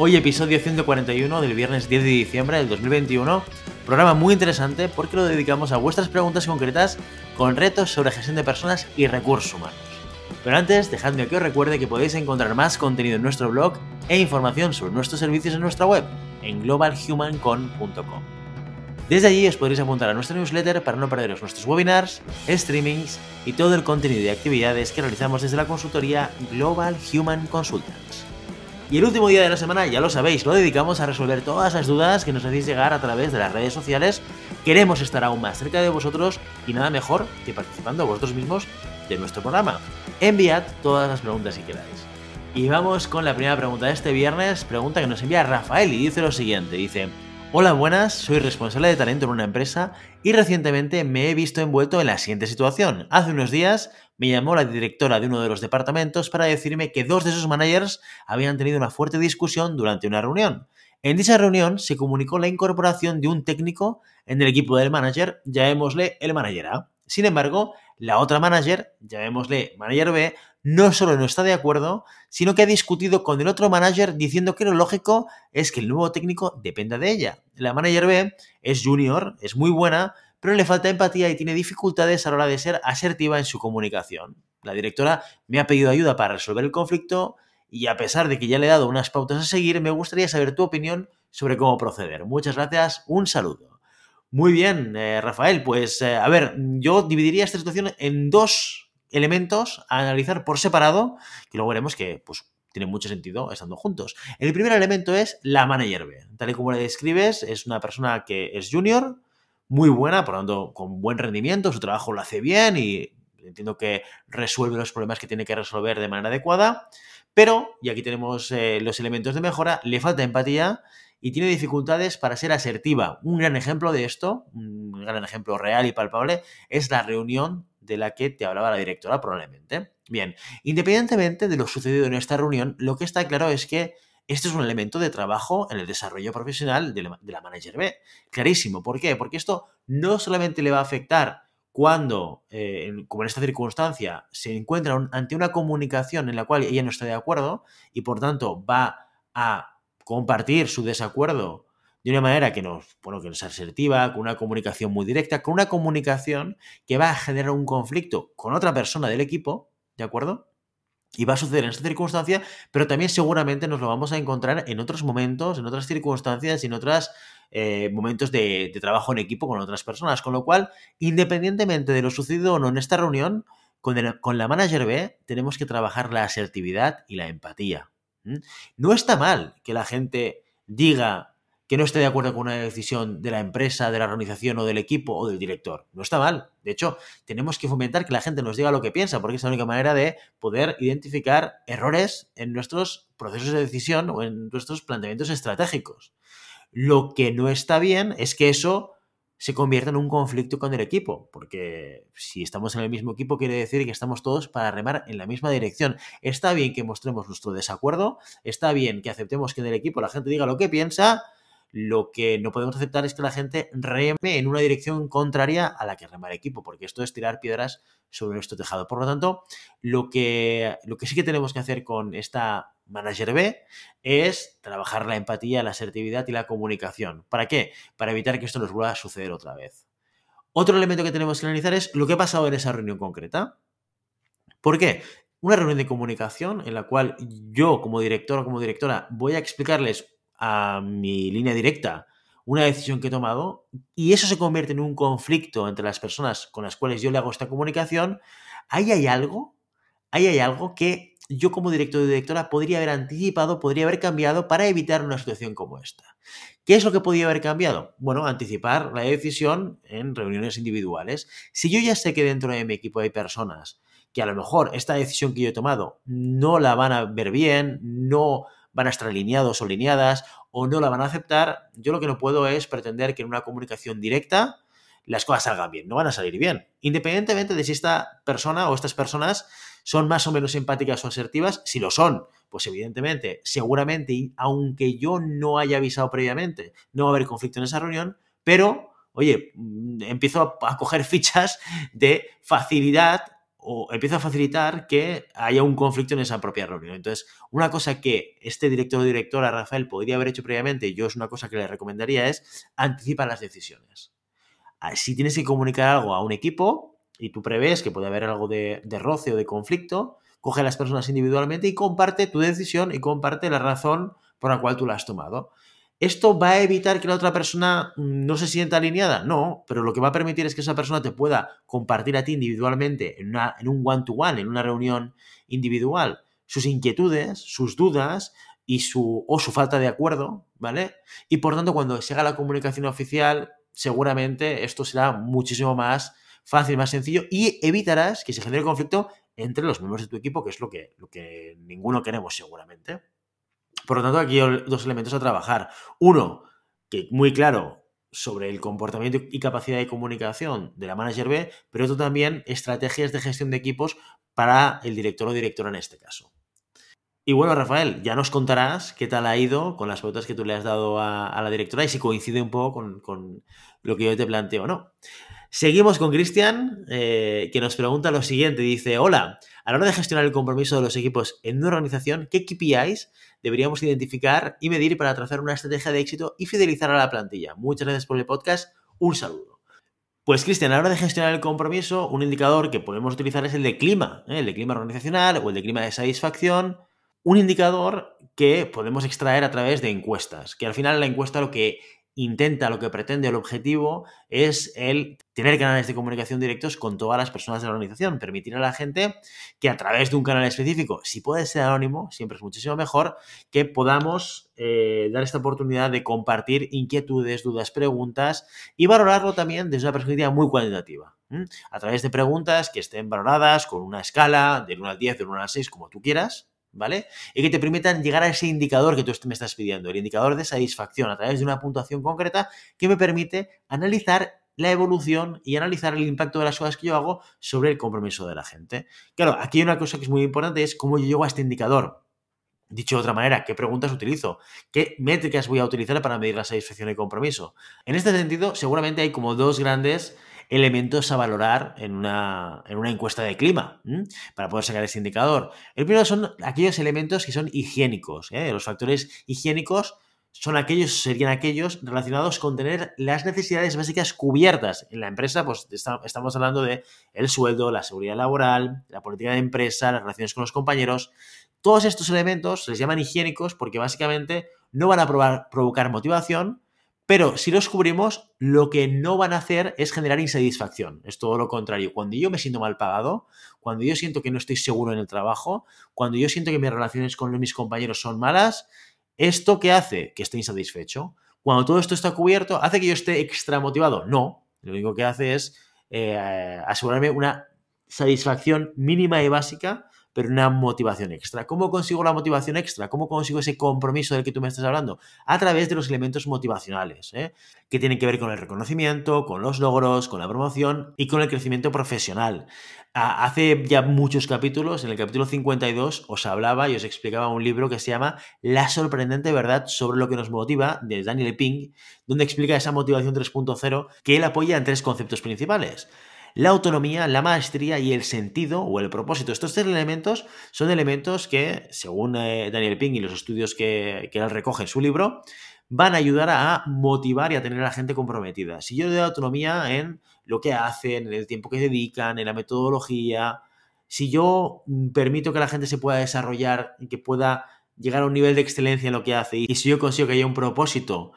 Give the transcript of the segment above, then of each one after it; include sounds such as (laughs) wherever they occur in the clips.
Hoy episodio 141 del viernes 10 de diciembre del 2021, programa muy interesante porque lo dedicamos a vuestras preguntas concretas con retos sobre gestión de personas y recursos humanos. Pero antes, dejadme que os recuerde que podéis encontrar más contenido en nuestro blog e información sobre nuestros servicios en nuestra web, en globalhumancon.com. Desde allí os podréis apuntar a nuestra newsletter para no perderos nuestros webinars, streamings y todo el contenido y actividades que realizamos desde la consultoría Global Human Consultants. Y el último día de la semana, ya lo sabéis, lo dedicamos a resolver todas las dudas que nos hacéis llegar a través de las redes sociales. Queremos estar aún más cerca de vosotros y nada mejor que participando vosotros mismos de nuestro programa. Enviad todas las preguntas si queráis. Y vamos con la primera pregunta de este viernes, pregunta que nos envía Rafael y dice lo siguiente, dice... Hola, buenas, soy responsable de talento en una empresa y recientemente me he visto envuelto en la siguiente situación. Hace unos días me llamó la directora de uno de los departamentos para decirme que dos de sus managers habían tenido una fuerte discusión durante una reunión. En dicha reunión se comunicó la incorporación de un técnico en el equipo del manager, llamémosle el manager A. Sin embargo, la otra manager, llamémosle manager B, no solo no está de acuerdo, sino que ha discutido con el otro manager diciendo que lo lógico es que el nuevo técnico dependa de ella. La manager B es junior, es muy buena, pero le falta empatía y tiene dificultades a la hora de ser asertiva en su comunicación. La directora me ha pedido ayuda para resolver el conflicto y a pesar de que ya le he dado unas pautas a seguir, me gustaría saber tu opinión sobre cómo proceder. Muchas gracias, un saludo. Muy bien, eh, Rafael. Pues eh, a ver, yo dividiría esta situación en dos elementos a analizar por separado, que luego veremos que pues, tiene mucho sentido estando juntos. El primer elemento es la manager B. Tal y como le describes, es una persona que es junior, muy buena, por lo tanto, con buen rendimiento, su trabajo lo hace bien y entiendo que resuelve los problemas que tiene que resolver de manera adecuada. Pero, y aquí tenemos eh, los elementos de mejora, le falta empatía y tiene dificultades para ser asertiva. Un gran ejemplo de esto, un gran ejemplo real y palpable, es la reunión de la que te hablaba la directora probablemente. Bien, independientemente de lo sucedido en esta reunión, lo que está claro es que este es un elemento de trabajo en el desarrollo profesional de la, manager B. Clarísimo. ¿Por qué? Porque esto no solamente le va a afectar cuando, eh, como en esta circunstancia, se encuentra ante una comunicación en la cual ella no está de acuerdo y por tanto va a compartir su desacuerdo de una manera que nos, bueno, que nos asertiva, con una comunicación muy directa, con una comunicación que va a generar un conflicto con otra persona del equipo, ¿de acuerdo? Y va a suceder en esta circunstancia, pero también seguramente nos lo vamos a encontrar en otros momentos, en otras circunstancias y en otros eh, momentos de, trabajo en equipo con otras personas. Con lo cual, independientemente de lo sucedido o no en esta reunión, con, con la manager B tenemos que trabajar la asertividad y la empatía. No está mal que la gente diga que no esté de acuerdo con una decisión de la empresa, de la organización o del equipo o del director. No está mal. De hecho, tenemos que fomentar que la gente nos diga lo que piensa, porque es la única manera de poder identificar errores en nuestros procesos de decisión o en nuestros planteamientos estratégicos. Lo que no está bien es que eso se convierta en un conflicto con el equipo, porque si estamos en el mismo equipo quiere decir que estamos todos para remar en la misma dirección. Está bien que mostremos nuestro desacuerdo, está bien que aceptemos que en el equipo la gente diga lo que piensa, lo que no podemos aceptar es que la gente reme en una dirección contraria a la que rema el equipo, porque esto es tirar piedras sobre nuestro tejado. Por lo tanto, lo que, lo que sí que tenemos que hacer con esta manager B es trabajar la empatía, la asertividad y la comunicación. ¿Para qué? Para evitar que esto nos vuelva a suceder otra vez. Otro elemento que tenemos que analizar es lo que ha pasado en esa reunión concreta. ¿Por qué? Una reunión de comunicación en la cual yo como director o como directora voy a explicarles a mi línea directa una decisión que he tomado y eso se convierte en un conflicto entre las personas con las cuales yo le hago esta comunicación, ahí hay algo, ahí hay algo que yo como director o directora podría haber anticipado, podría haber cambiado para evitar una situación como esta. ¿Qué es lo que podría haber cambiado? Bueno, anticipar la decisión en reuniones individuales. Si yo ya sé que dentro de mi equipo hay personas que a lo mejor esta decisión que yo he tomado no la van a ver bien, no van a estar alineados o alineadas o no la van a aceptar, yo lo que no puedo es pretender que en una comunicación directa las cosas salgan bien, no van a salir bien. Independientemente de si esta persona o estas personas son más o menos empáticas o asertivas, si lo son, pues evidentemente, seguramente, aunque yo no haya avisado previamente, no va a haber conflicto en esa reunión, pero, oye, mm, empiezo a, coger (laughs) fichas de facilidad o empiezo a facilitar que haya un conflicto en esa propia reunión. Entonces, una cosa que este director o directora, Rafael, podría haber hecho previamente, y yo es una cosa que le recomendaría, es anticipa las decisiones. Ah, si tienes que comunicar algo a un equipo y tú prevés que puede haber algo de, roce o de conflicto, coge a las personas individualmente y comparte tu decisión y comparte la razón por la cual tú la has tomado. ¿Esto va a evitar que la otra persona mm, no se sienta alineada? No, pero lo que va a permitir es que esa persona te pueda compartir a ti individualmente en, un one-to-one, en una reunión individual, sus inquietudes, sus dudas y su, o su falta de acuerdo, ¿vale? Y por tanto, cuando se haga la comunicación oficial, seguramente esto será muchísimo más fácil, más sencillo y evitarás que se genere conflicto entre los miembros de tu equipo, que es lo que, lo que ninguno queremos seguramente. Por lo tanto, aquí hay dos elementos a trabajar. Uno, que muy claro sobre el comportamiento y capacidad de comunicación de la manager B, pero otro también estrategias de gestión de equipos para el director o directora en este caso. Y bueno, Rafael, ya nos contarás qué tal ha ido con las pautas que tú le has dado a, la directora y si coincide un poco con, lo que yo te planteo o no. Seguimos con Cristian, eh, que nos pregunta lo siguiente. Dice, hola, a la hora de gestionar el compromiso de los equipos en una organización, ¿qué KPIs deberíamos identificar y medir para trazar una estrategia de éxito y fidelizar a la plantilla? Muchas gracias por el podcast. Un saludo. Pues Cristian, a la hora de gestionar el compromiso, un indicador que podemos utilizar es el de clima, ¿eh? el de clima organizacional o el de clima de satisfacción un indicador que podemos extraer a través de encuestas, que al final la encuesta lo que intenta, lo que pretende, el objetivo es el tener canales de comunicación directos con todas las personas de la organización, permitir a la gente que a través de un canal específico, si puede ser anónimo, siempre es muchísimo mejor, que podamos eh, dar esta oportunidad de compartir inquietudes, dudas, preguntas y valorarlo también desde una perspectiva muy cuantitativa. A través de preguntas que estén valoradas con una escala del 1 al 10, del 1 al 6, como tú quieras, ¿vale? Y que te permitan llegar a ese indicador que tú me estás pidiendo, el indicador de satisfacción a través de una puntuación concreta que me permite analizar la evolución y analizar el impacto de las cosas que yo hago sobre el compromiso de la gente. Claro, aquí hay una cosa que es muy importante, es cómo yo llego a este indicador. Dicho de otra manera, ¿qué preguntas utilizo? ¿Qué métricas voy a utilizar para medir la satisfacción y compromiso? En este sentido, seguramente hay como dos grandes elementos a valorar en una, en una encuesta de clima para poder sacar ese indicador. El primero son aquellos elementos que son higiénicos. ¿eh? Los factores higiénicos son aquellos, serían aquellos relacionados con tener las necesidades básicas cubiertas. En la empresa, pues estamos hablando de el sueldo, la seguridad laboral, la política de empresa, las relaciones con los compañeros. Todos estos elementos se les llaman higiénicos porque básicamente no van a provocar motivación, pero si los cubrimos, lo que no van a hacer es generar insatisfacción. Es todo lo contrario. Cuando yo me siento mal pagado, cuando yo siento que no estoy seguro en el trabajo, cuando yo siento que mis relaciones con mis compañeros son malas, ¿esto qué hace? Que esté insatisfecho. Cuando todo esto está cubierto, ¿hace que yo esté extra motivado? No. Lo único que hace es eh, asegurarme una satisfacción mínima y básica pero una motivación extra. ¿Cómo consigo la motivación extra? ¿Cómo consigo ese compromiso del que tú me estás hablando? A través de los elementos motivacionales, ¿eh? que tienen que ver con el reconocimiento, con los logros, con la promoción y con el crecimiento profesional. Hace ya muchos capítulos, en el capítulo 52, os hablaba y os explicaba un libro que se llama La sorprendente verdad sobre lo que nos motiva, de Daniel Pink, donde explica esa motivación 3.0 que él apoya en tres conceptos principales la autonomía, la maestría y el sentido o el propósito. Estos tres elementos son elementos que, según eh, Daniel Ping y los estudios que, él recoge en su libro, van a ayudar a motivar y a tener a la gente comprometida. Si yo doy autonomía en lo que hacen, en el tiempo que dedican, en la metodología, si yo mm, permito que la gente se pueda desarrollar y que pueda llegar a un nivel de excelencia en lo que hace, y si yo consigo que haya un propósito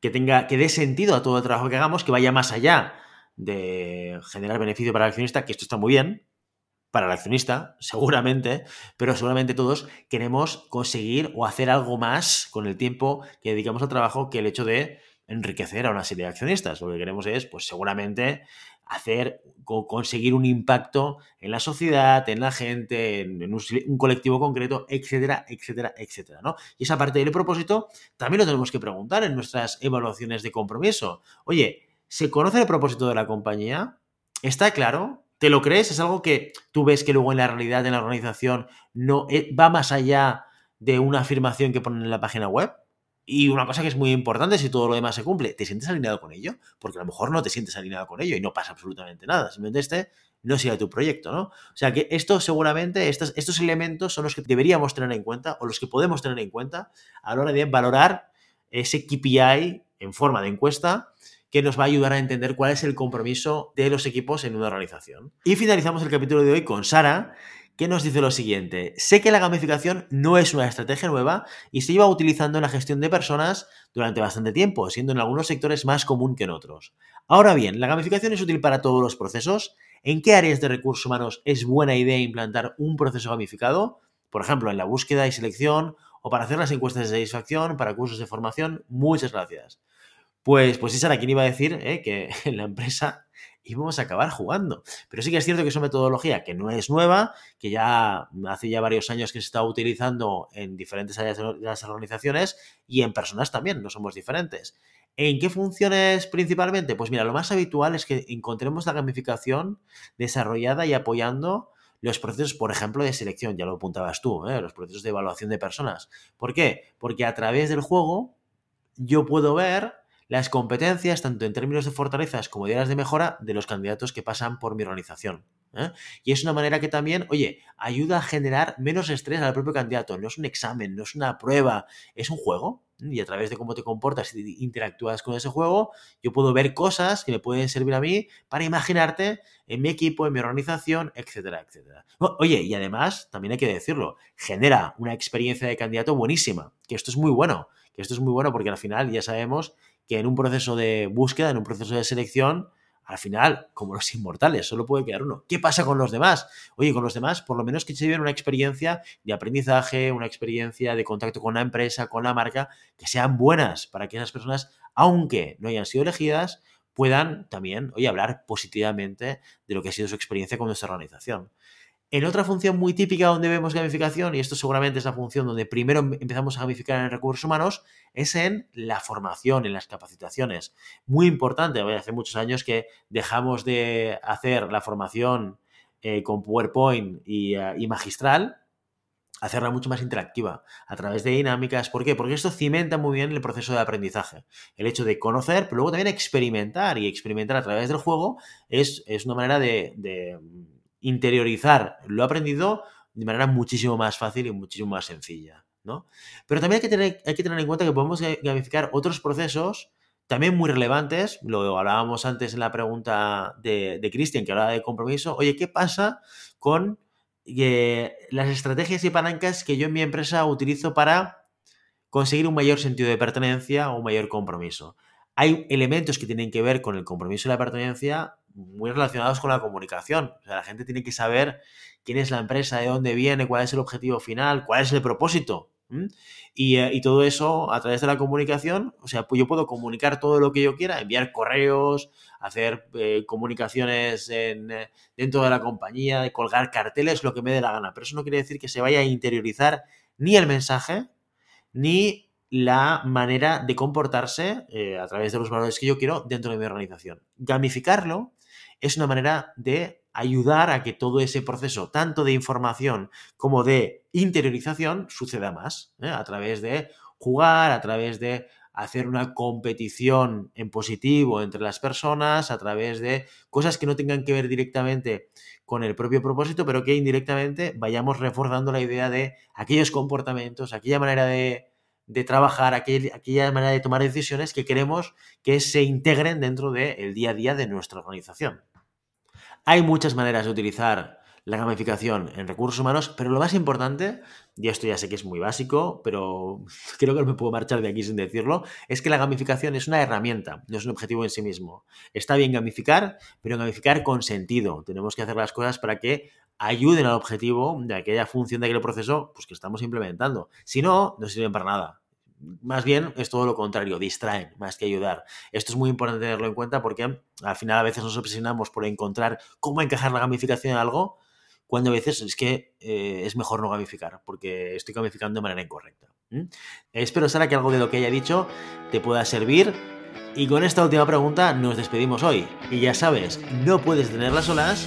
que tenga, que dé sentido a todo el trabajo que hagamos, que vaya más allá de generar beneficio para el accionista, que esto está muy bien, para el accionista, seguramente, pero seguramente todos queremos conseguir o hacer algo más con el tiempo que dedicamos al trabajo que el hecho de enriquecer a una serie de accionistas. Lo que queremos es, pues seguramente, hacer, conseguir un impacto en la sociedad, en la gente, en, un, colectivo concreto, etcétera, etcétera, etcétera, ¿no? Y esa parte del propósito también lo tenemos que preguntar en nuestras evaluaciones de compromiso. Oye, ¿se conoce el propósito de la compañía? ¿Está claro? ¿Te lo crees? ¿Es algo que tú ves que luego en la realidad, en la organización, no eh, va más allá de una afirmación que ponen en la página web? Y una cosa que es muy importante, si todo lo demás se cumple, ¿te sientes alineado con ello? Porque a lo mejor no te sientes alineado con ello y no pasa absolutamente nada. Simplemente este no sea tu proyecto, ¿no? O sea que esto seguramente, estos, estos elementos son los que deberíamos tener en cuenta o los que podemos tener en cuenta a la hora de valorar ese KPI en forma de encuesta que nos va a ayudar a entender cuál es el compromiso de los equipos en una organización. Y finalizamos el capítulo de hoy con Sara, que nos dice lo siguiente. Sé que la gamificación no es una estrategia nueva y se lleva utilizando en la gestión de personas durante bastante tiempo, siendo en algunos sectores más común que en otros. Ahora bien, ¿la gamificación es útil para todos los procesos? ¿En qué áreas de recursos humanos es buena idea implantar un proceso gamificado? Por ejemplo, en la búsqueda y selección o para hacer las encuestas de satisfacción, para cursos de formación. Muchas gracias. Pues, pues Sara, ¿quién iba a decir eh, que (laughs) en la empresa íbamos a acabar jugando. Pero sí que es cierto que es una metodología que no es nueva, que ya hace ya varios años que se está utilizando en diferentes áreas de las organizaciones y en personas también, no somos diferentes. ¿En qué funciones principalmente? Pues mira, lo más habitual es que encontremos la gamificación desarrollada y apoyando los procesos, por ejemplo, de selección, ya lo apuntabas tú, ¿eh? los procesos de evaluación de personas. ¿Por qué? Porque a través del juego yo puedo ver las competencias, tanto en términos de fortalezas como de áreas de mejora, de los candidatos que pasan por mi organización. ¿eh? Y es una manera que también, oye, ayuda a generar menos estrés al propio candidato. No es un examen, no es una prueba, es un juego. Y a través de cómo te comportas y interactúas con ese juego, yo puedo ver cosas que me pueden servir a mí para imaginarte en mi equipo, en mi organización, etcétera, etcétera. Oye, y además, también hay que decirlo, genera una experiencia de candidato buenísima, que esto es muy bueno, que esto es muy bueno porque al final ya sabemos que en un proceso de búsqueda, en un proceso de selección, al final, como los inmortales, solo puede quedar uno. ¿Qué pasa con los demás? Oye, con los demás, por lo menos que se lleven una experiencia de aprendizaje, una experiencia de contacto con la empresa, con la marca, que sean buenas para que esas personas, aunque no hayan sido elegidas, puedan también, oye, hablar positivamente de lo que ha sido su experiencia con nuestra organización. En otra función muy típica donde vemos gamificación, y esto seguramente es la función donde primero em, empezamos a gamificar en recursos humanos, es en la formación, en las capacitaciones. Muy importante, hace muchos años que dejamos de hacer la formación eh, con PowerPoint y, uh, y magistral, hacerla mucho más interactiva a través de dinámicas. ¿Por qué? Porque esto cimenta muy bien el proceso de aprendizaje. El hecho de conocer, pero luego también experimentar y experimentar a través del juego es, es una manera de interiorizar lo aprendido de manera muchísimo más fácil y muchísimo más sencilla. ¿no? Pero también hay que, tener, hay que tener en cuenta que podemos gamificar otros procesos también muy relevantes. Lo hablábamos antes en la pregunta de, de Cristian, que hablaba de compromiso. Oye, ¿qué pasa con eh, las estrategias y palancas que yo en mi empresa utilizo para conseguir un mayor sentido de pertenencia o un mayor compromiso? Hay elementos que tienen que ver con el compromiso y la pertenencia muy relacionados con la comunicación. O sea, la gente tiene que saber quién es la empresa, de dónde viene, cuál es el objetivo final, cuál es el propósito. Y, eh, y, todo eso a través de la comunicación, o sea, pues yo puedo comunicar todo lo que yo quiera, enviar correos, hacer eh, comunicaciones en, eh, dentro de la compañía, colgar carteles, lo que me dé la gana. Pero eso no quiere decir que se vaya a interiorizar ni el mensaje, ni la manera de comportarse a través de los valores que yo quiero dentro de mi organización. Gamificarlo es una manera de ayudar a que todo ese proceso, tanto de información como de interiorización, suceda más, ¿eh? a través de jugar, a través de hacer una competición en positivo entre las personas, a través de cosas que no tengan que ver directamente con el propio propósito, pero que indirectamente vayamos reforzando la idea de aquellos comportamientos, aquella manera de, de trabajar, aquella manera de tomar decisiones que queremos que se integren dentro del día a día de nuestra organización. Hay muchas maneras de utilizar la gamificación en recursos humanos, pero lo más importante, y esto ya sé que es muy básico, pero (laughs) creo que no me puedo marchar de aquí sin decirlo, es que la gamificación es una herramienta, no es un objetivo en sí mismo. Está bien gamificar, pero gamificar con sentido. Tenemos que hacer las cosas para que ayuden al objetivo de aquella función de aquel proceso pues, que estamos implementando. Si no, no sirven para nada. más bien es todo lo contrario, distraen más que ayudar. Esto es muy importante tenerlo en cuenta porque al final a veces nos obsesionamos por encontrar cómo encajar la gamificación en algo, cuando a veces es que eh, es mejor no gamificar, porque estoy gamificando de manera incorrecta. Espero, Sara, que algo de lo que haya dicho te pueda servir. Y con esta última pregunta nos despedimos hoy. Y ya sabes, no puedes tener las olas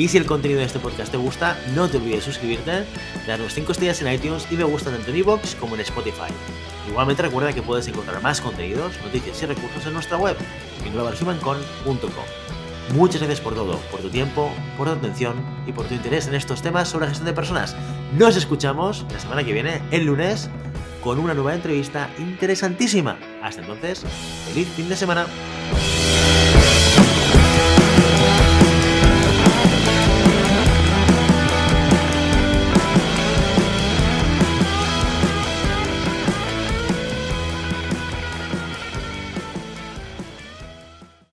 Y si el contenido de este podcast te gusta, no te olvides de suscribirte, darnos 5 estrellas en iTunes y me gusta tanto en iVoox como en Spotify. Igualmente recuerda que puedes encontrar más contenidos, noticias y recursos en nuestra web en globalhumancon.com. Muchas gracias por todo, por tu tiempo, por tu atención y por tu interés en estos temas sobre gestión de personas. Nos escuchamos la semana que viene, el lunes, con una nueva entrevista interesantísima. Hasta entonces, feliz fin de semana.